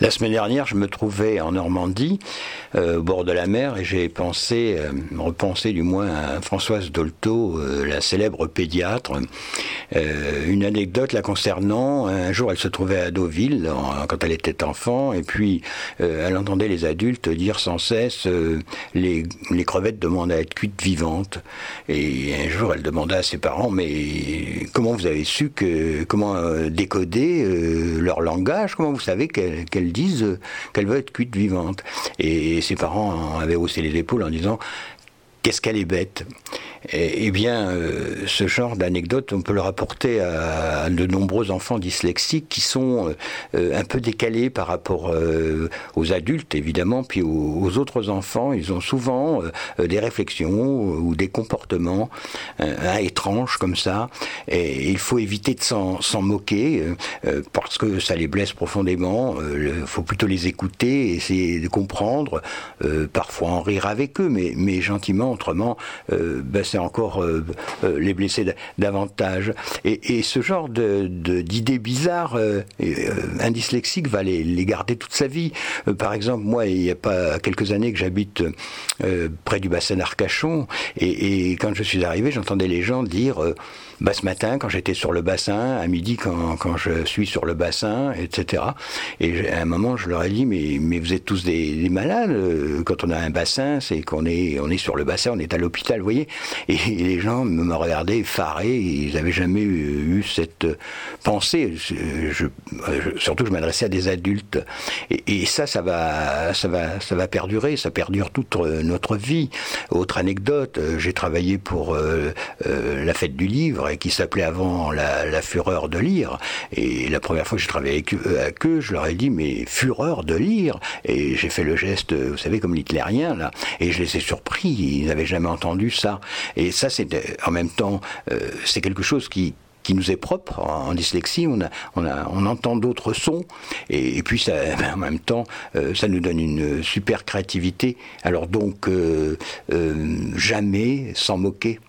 La semaine dernière, je me trouvais en Normandie, euh, au bord de la mer, et j'ai pensé, euh, repensé du moins à Françoise Dolto, euh, la célèbre pédiatre. une anecdote la concernant. Un jour, elle se trouvait à Deauville quand elle était enfant, et puis elle entendait les adultes dire sans cesse les, les, crevettes demandent à être cuites vivantes. Et un jour, elle demanda à ses parents mais comment vous avez su que comment décoder leur langage? Comment vous savez qu'elles disent euh, qu'elle veut être cuite vivante. Et ses parents avaient haussé les épaules en disant qu'est-ce qu'elle est bête. Eh bien, euh, ce genre d'anecdote, on peut le rapporter à, de nombreux enfants dyslexiques qui sont euh, un peu décalés par rapport euh, aux adultes, évidemment, puis aux, autres enfants. Ils ont souvent des réflexions ou des comportements étranges comme ça. Et il faut éviter de s'en moquer parce que ça les blesse profondément. Il faut plutôt les écouter, essayer de comprendre, parfois en rire avec eux, mais, mais gentiment, autrement, ben, c'est encore euh, euh, les blesser davantage. Et, ce genre d'idées bizarres, euh, un dyslexique va les, garder toute sa vie. par exemple, moi, il n'y a pas quelques années que j'habite près du bassin d'Arcachon, et, quand je suis arrivé, j'entendais les gens dire bah, ce matin, quand j'étais sur le bassin, à midi, quand, quand, je suis sur le bassin, etc. Et à un moment, je leur ai dit, mais, mais vous êtes tous des, malades. Quand on a un bassin, c'est qu'on est, on est sur le bassin, on est à l'hôpital, vous voyez. Et les gens me regardaient effarés, ils n'avaient jamais eu, cette pensée. Surtout, je m'adressais à des adultes. Et, ça, ça va, ça, va, ça va perdurer, ça perdure toute notre vie. Autre anecdote, j'ai travaillé pour euh, euh, la fête du livre qui s'appelait avant la, fureur de lire. Et la première fois que j'ai travaillé avec eux, je leur ai dit mais fureur de lire. Et j'ai fait le geste, vous savez, comme l'hitlérien là. Et je les ai surpris. Ils n'avaient jamais entendu ça. Et ça, c'est en même temps, euh, c'est quelque chose qui qui nous est propre en, dyslexie. On, a, on, a, on entend d'autres sons et, puis ça, en même temps, euh, ça nous donne une super créativité. Alors donc, euh, jamais s'en moquer.